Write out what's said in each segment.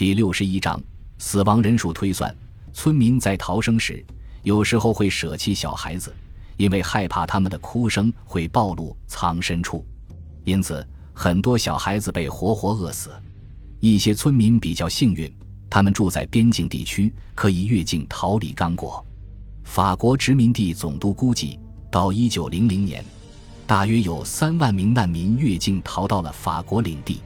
第六十一章死亡人数推算。村民在逃生时，有时候会舍弃小孩子，因为害怕他们的哭声会暴露藏身处，因此很多小孩子被活活饿死。一些村民比较幸运，他们住在边境地区，可以越境逃离刚果。法国殖民地总督估计，到一九零零年，大约有三万名难民越境逃到了法国领地。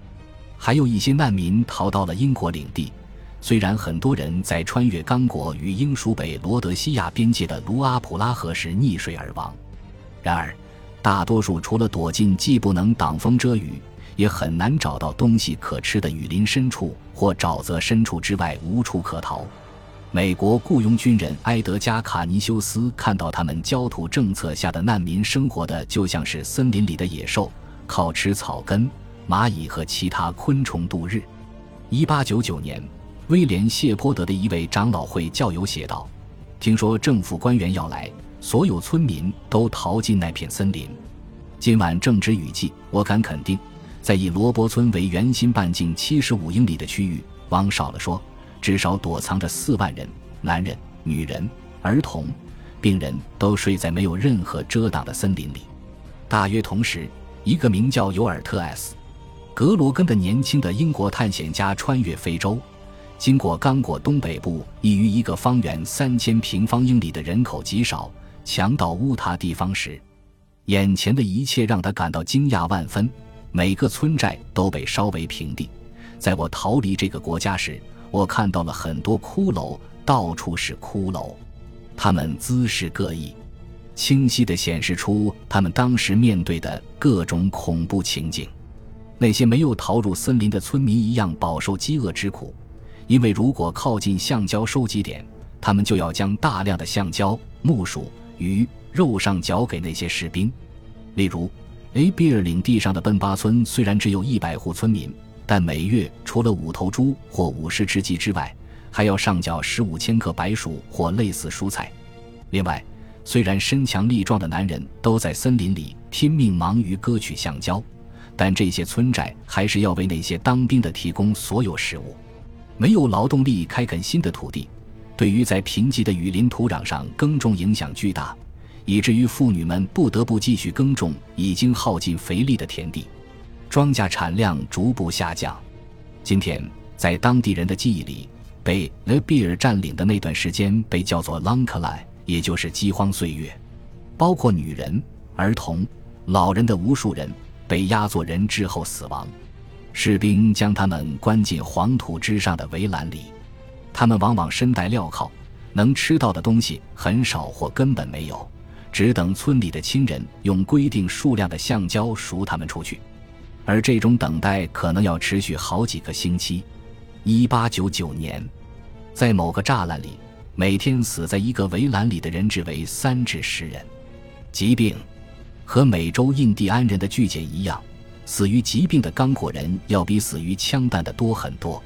还有一些难民逃到了英国领地，虽然很多人在穿越刚果与英属北罗德西亚边界的卢阿普拉河时溺水而亡，然而，大多数除了躲进既不能挡风遮雨，也很难找到东西可吃的雨林深处或沼泽深处之外，无处可逃。美国雇佣军人埃德加·卡尼修斯看到他们焦土政策下的难民生活的就像是森林里的野兽，靠吃草根。蚂蚁和其他昆虫度日。一八九九年，威廉·谢泼德的一位长老会教友写道：“听说政府官员要来，所有村民都逃进那片森林。今晚正值雨季，我敢肯定，在以罗伯村为圆心半径七十五英里的区域，往少了说，至少躲藏着四万人，男人、女人、儿童、病人都睡在没有任何遮挡的森林里。大约同时，一个名叫尤尔特 ·S。”格罗根的年轻的英国探险家穿越非洲，经过刚果东北部，已于一个方圆三千平方英里的人口极少、强盗乌塔地方时，眼前的一切让他感到惊讶万分。每个村寨都被烧为平地。在我逃离这个国家时，我看到了很多骷髅，到处是骷髅，他们姿势各异，清晰地显示出他们当时面对的各种恐怖情景。那些没有逃入森林的村民一样饱受饥饿之苦，因为如果靠近橡胶收集点，他们就要将大量的橡胶、木薯、鱼肉上缴给那些士兵。例如，A 比尔领地上的奔巴村虽然只有一百户村民，但每月除了五头猪或五十只鸡之外，还要上缴十五千克白薯或类似蔬菜。另外，虽然身强力壮的男人都在森林里拼命忙于割取橡胶。但这些村寨还是要为那些当兵的提供所有食物，没有劳动力开垦新的土地，对于在贫瘠的雨林土壤上耕种影响巨大，以至于妇女们不得不继续耕种已经耗尽肥力的田地，庄稼产量逐步下降。今天，在当地人的记忆里，被勒比尔占领的那段时间被叫做 Long k a l a 也就是饥荒岁月，包括女人、儿童、老人的无数人。被压作人质后死亡，士兵将他们关进黄土之上的围栏里，他们往往身带镣铐，能吃到的东西很少或根本没有，只等村里的亲人用规定数量的橡胶赎他们出去，而这种等待可能要持续好几个星期。一八九九年，在某个栅栏里，每天死在一个围栏里的人质为三至十人，疾病。和美洲印第安人的巨减一样，死于疾病的刚果人要比死于枪弹的多很多。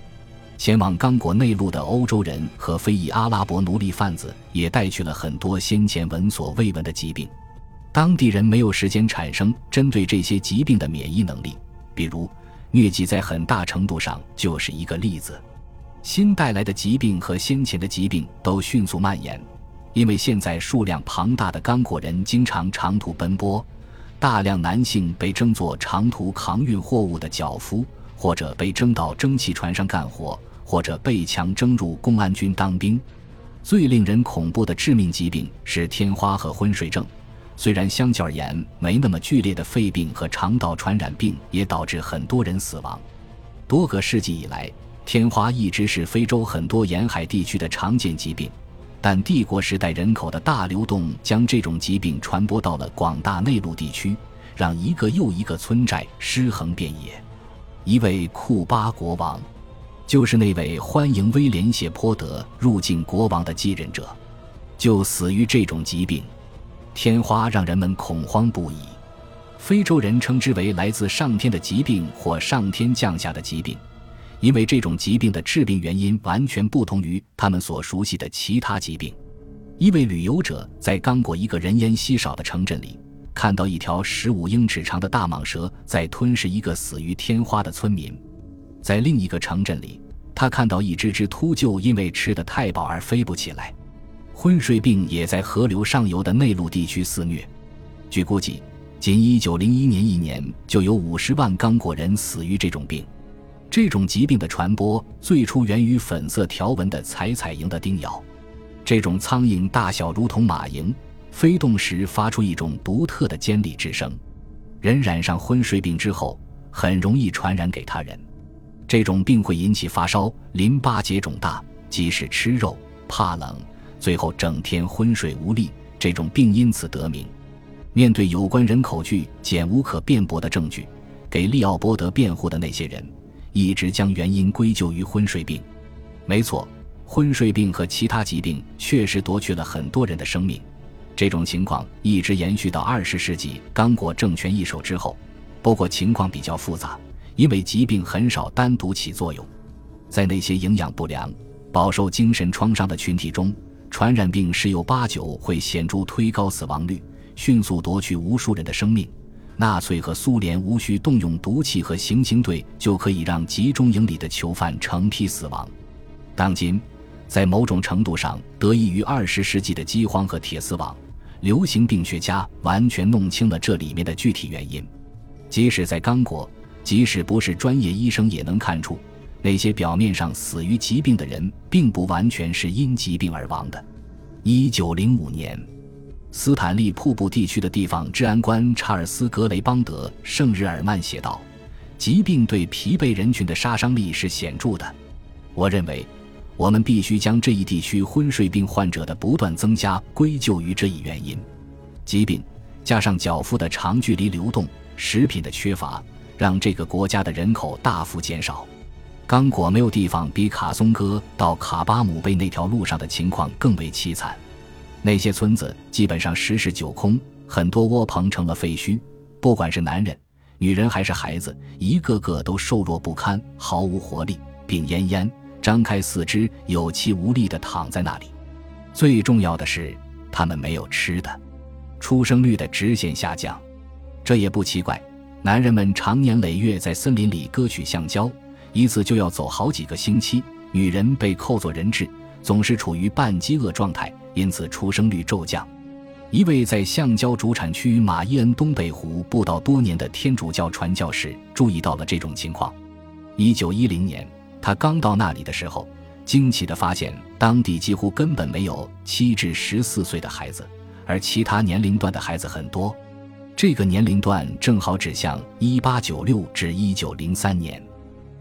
前往刚果内陆的欧洲人和非裔阿拉伯奴隶贩子也带去了很多先前闻所未闻的疾病。当地人没有时间产生针对这些疾病的免疫能力，比如疟疾，在很大程度上就是一个例子。新带来的疾病和先前的疾病都迅速蔓延。因为现在数量庞大的刚果人经常长途奔波，大量男性被征作长途扛运货物的脚夫，或者被征到蒸汽船上干活，或者被强征入公安军当兵。最令人恐怖的致命疾病是天花和昏睡症，虽然相较而言没那么剧烈的肺病和肠道传染病也导致很多人死亡。多个世纪以来，天花一直是非洲很多沿海地区的常见疾病。但帝国时代人口的大流动将这种疾病传播到了广大内陆地区，让一个又一个村寨尸横遍野。一位库巴国王，就是那位欢迎威廉谢泼德入境国王的继任者，就死于这种疾病。天花让人们恐慌不已，非洲人称之为来自上天的疾病或上天降下的疾病。因为这种疾病的致病原因完全不同于他们所熟悉的其他疾病。一位旅游者在刚果一个人烟稀少的城镇里，看到一条十五英尺长的大蟒蛇在吞噬一个死于天花的村民。在另一个城镇里，他看到一只只秃鹫因为吃得太饱而飞不起来。昏睡病也在河流上游的内陆地区肆虐。据估计，仅1901年一年就有50万刚果人死于这种病。这种疾病的传播最初源于粉色条纹的采采蝇的叮咬。这种苍蝇大小如同马蝇，飞动时发出一种独特的尖利之声。人染上昏睡病之后，很容易传染给他人。这种病会引起发烧、淋巴结肿大，即使吃肉、怕冷，最后整天昏睡无力。这种病因此得名。面对有关人口剧简无可辩驳的证据，给利奥波德辩护的那些人，一直将原因归咎于昏睡病。没错，昏睡病和其他疾病确实夺去了很多人的生命。这种情况一直延续到二十世纪刚果政权易手之后，不过情况比较复杂。因为疾病很少单独起作用，在那些营养不良、饱受精神创伤的群体中，传染病十有八九会显著推高死亡率，迅速夺去无数人的生命。纳粹和苏联无需动用毒气和行刑队，就可以让集中营里的囚犯成批死亡。当今，在某种程度上得益于二十世纪的饥荒和铁丝网，流行病学家完全弄清了这里面的具体原因。即使在刚果。即使不是专业医生，也能看出，那些表面上死于疾病的人，并不完全是因疾病而亡的。一九零五年，斯坦利瀑布地区的地方治安官查尔斯·格雷邦德·圣日耳曼写道：“疾病对疲惫人群的杀伤力是显著的。我认为，我们必须将这一地区昏睡病患者的不断增加归咎于这一原因：疾病加上脚夫的长距离流动、食品的缺乏。”让这个国家的人口大幅减少。刚果没有地方比卡松哥到卡巴姆贝那条路上的情况更为凄惨。那些村子基本上十室九空，很多窝棚成了废墟。不管是男人、女人还是孩子，一个个都瘦弱不堪，毫无活力，病恹恹，张开四肢，有气无力地躺在那里。最重要的是，他们没有吃的，出生率的直线下降。这也不奇怪。男人们常年累月在森林里割取橡胶，一次就要走好几个星期。女人被扣作人质，总是处于半饥饿状态，因此出生率骤降。一位在橡胶主产区马伊恩东北湖布道多年的天主教传教士注意到了这种情况。一九一零年，他刚到那里的时候，惊奇地发现当地几乎根本没有七至十四岁的孩子，而其他年龄段的孩子很多。这个年龄段正好指向一八九六至一九零三年，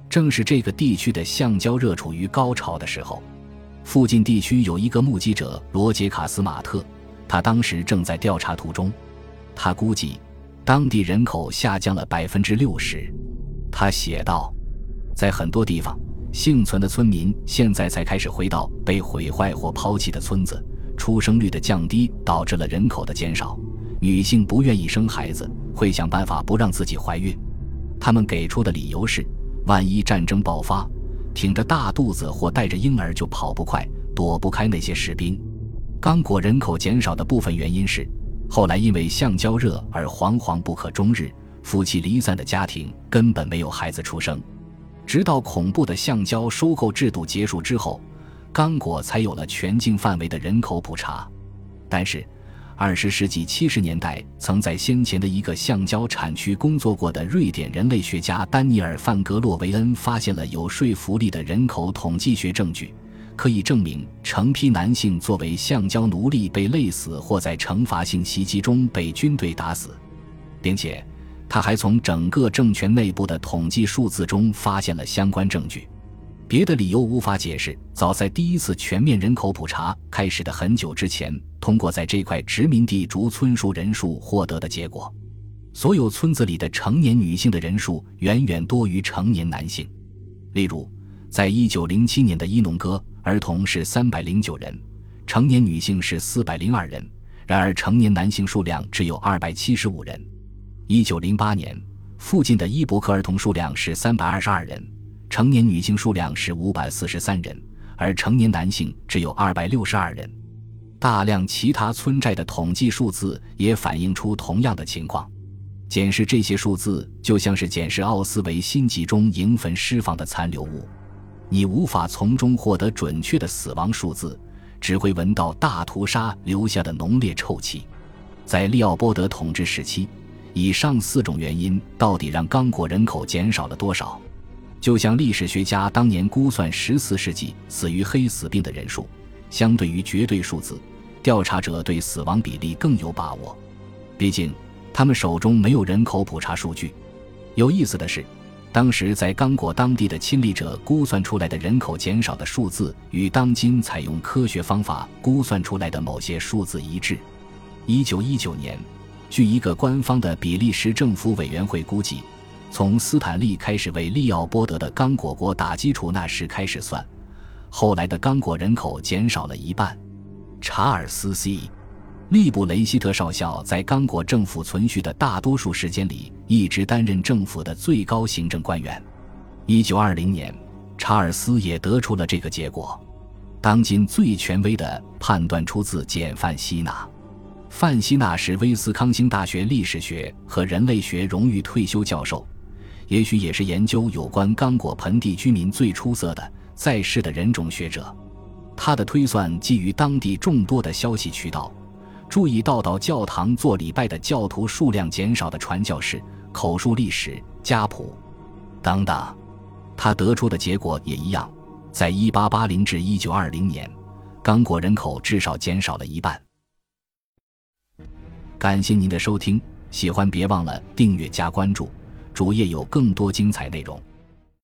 正是这个地区的橡胶热处于高潮的时候。附近地区有一个目击者罗杰卡斯马特，他当时正在调查途中。他估计，当地人口下降了百分之六十。他写道，在很多地方，幸存的村民现在才开始回到被毁坏或抛弃的村子。出生率的降低导致了人口的减少。女性不愿意生孩子，会想办法不让自己怀孕。他们给出的理由是：万一战争爆发，挺着大肚子或带着婴儿就跑不快，躲不开那些士兵。刚果人口减少的部分原因是，后来因为橡胶热而惶惶不可终日，夫妻离散的家庭根本没有孩子出生。直到恐怖的橡胶收购制度结束之后，刚果才有了全境范围的人口普查。但是。二十世纪七十年代，曾在先前的一个橡胶产区工作过的瑞典人类学家丹尼尔·范格洛维恩发现了有说服力的人口统计学证据，可以证明成批男性作为橡胶奴隶被累死或在惩罚性袭击中被军队打死，并且他还从整个政权内部的统计数字中发现了相关证据。别的理由无法解释。早在第一次全面人口普查开始的很久之前，通过在这块殖民地逐村数人数获得的结果，所有村子里的成年女性的人数远远多于成年男性。例如，在一九零七年的伊农哥，儿童是三百零九人，成年女性是四百零二人，然而成年男性数量只有二百七十五人。一九零八年，附近的伊伯克儿童数量是三百二十二人。成年女性数量是五百四十三人，而成年男性只有二百六十二人。大量其他村寨的统计数字也反映出同样的情况。检视这些数字，就像是检视奥斯维辛集中营坟尸房的残留物。你无法从中获得准确的死亡数字，只会闻到大屠杀留下的浓烈臭气。在利奥波德统治时期，以上四种原因到底让刚果人口减少了多少？就像历史学家当年估算十四世纪死于黑死病的人数，相对于绝对数字，调查者对死亡比例更有把握。毕竟，他们手中没有人口普查数据。有意思的是。当时在刚果当地的亲历者估算出来的人口减少的数字，与当今采用科学方法估算出来的某些数字一致。一九一九年，据一个官方的比利时政府委员会估计，从斯坦利开始为利奥波德的刚果国打基础那时开始算，后来的刚果人口减少了一半。查尔斯 ·C。利布雷希特少校在刚果政府存续的大多数时间里，一直担任政府的最高行政官员。一九二零年，查尔斯也得出了这个结果。当今最权威的判断出自简·范希纳。范希纳是威斯康星大学历史学和人类学荣誉退休教授，也许也是研究有关刚果盆地居民最出色的在世的人种学者。他的推算基于当地众多的消息渠道。注意到，到教堂做礼拜的教徒数量减少的传教士、口述历史、家谱等等，他得出的结果也一样。在1880至1920年，刚果人口至少减少了一半。感谢您的收听，喜欢别忘了订阅加关注，主页有更多精彩内容。